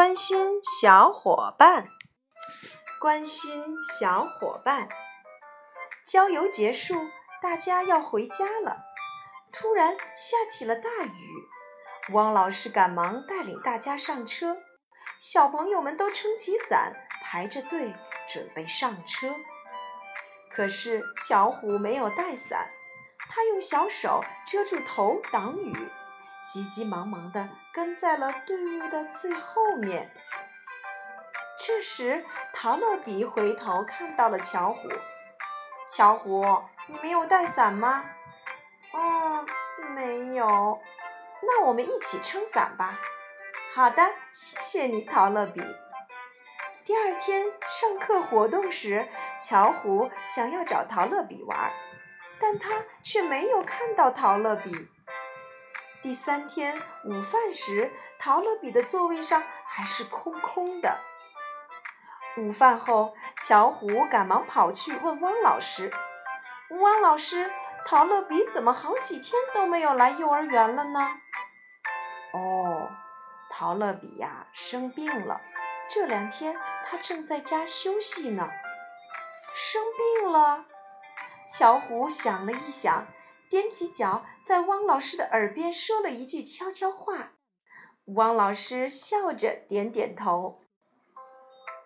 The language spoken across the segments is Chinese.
关心小伙伴，关心小伙伴。郊游结束，大家要回家了。突然下起了大雨，汪老师赶忙带领大家上车。小朋友们都撑起伞，排着队准备上车。可是巧虎没有带伞，他用小手遮住头挡雨。急急忙忙地跟在了队伍的最后面。这时，陶乐比回头看到了巧虎。巧虎，你没有带伞吗？嗯，没有。那我们一起撑伞吧。好的，谢谢你，陶乐比。第二天上课活动时，巧虎想要找陶乐比玩，但他却没有看到陶乐比。第三天午饭时，陶乐比的座位上还是空空的。午饭后，巧虎赶忙跑去问汪老师：“汪老师，陶乐比怎么好几天都没有来幼儿园了呢？”“哦，陶乐比呀，生病了，这两天他正在家休息呢。”“生病了？”巧虎想了一想。踮起脚，在汪老师的耳边说了一句悄悄话。汪老师笑着点点头。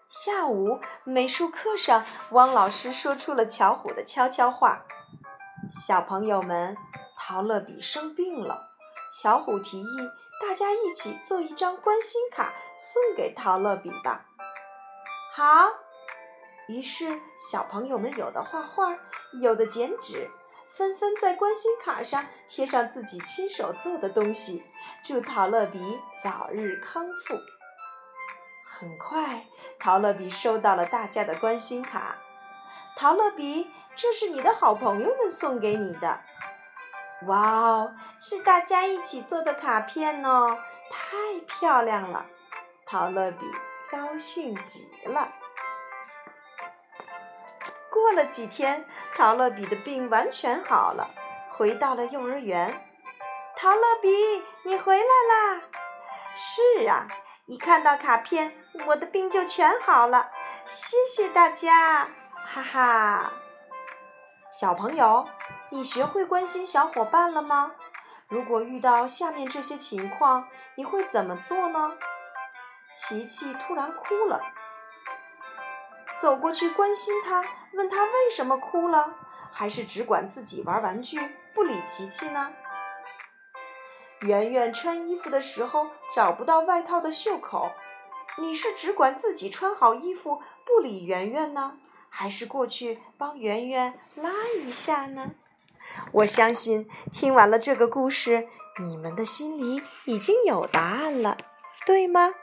下午美术课上，汪老师说出了巧虎的悄悄话：“小朋友们，陶乐比生病了。”巧虎提议大家一起做一张关心卡送给陶乐比吧。好，于是小朋友们有的画画，有的剪纸。纷纷在关心卡上贴上自己亲手做的东西，祝陶乐比早日康复。很快，陶乐比收到了大家的关心卡。陶乐比，这是你的好朋友们送给你的。哇哦，是大家一起做的卡片哦，太漂亮了！陶乐比高兴极了。过了几天，陶乐比的病完全好了，回到了幼儿园。陶乐比，你回来啦！是啊，一看到卡片，我的病就全好了。谢谢大家，哈哈！小朋友，你学会关心小伙伴了吗？如果遇到下面这些情况，你会怎么做呢？琪琪突然哭了。走过去关心他，问他为什么哭了，还是只管自己玩玩具不理琪琪呢？圆圆穿衣服的时候找不到外套的袖口，你是只管自己穿好衣服不理圆圆呢，还是过去帮圆圆拉一下呢？我相信听完了这个故事，你们的心里已经有答案了，对吗？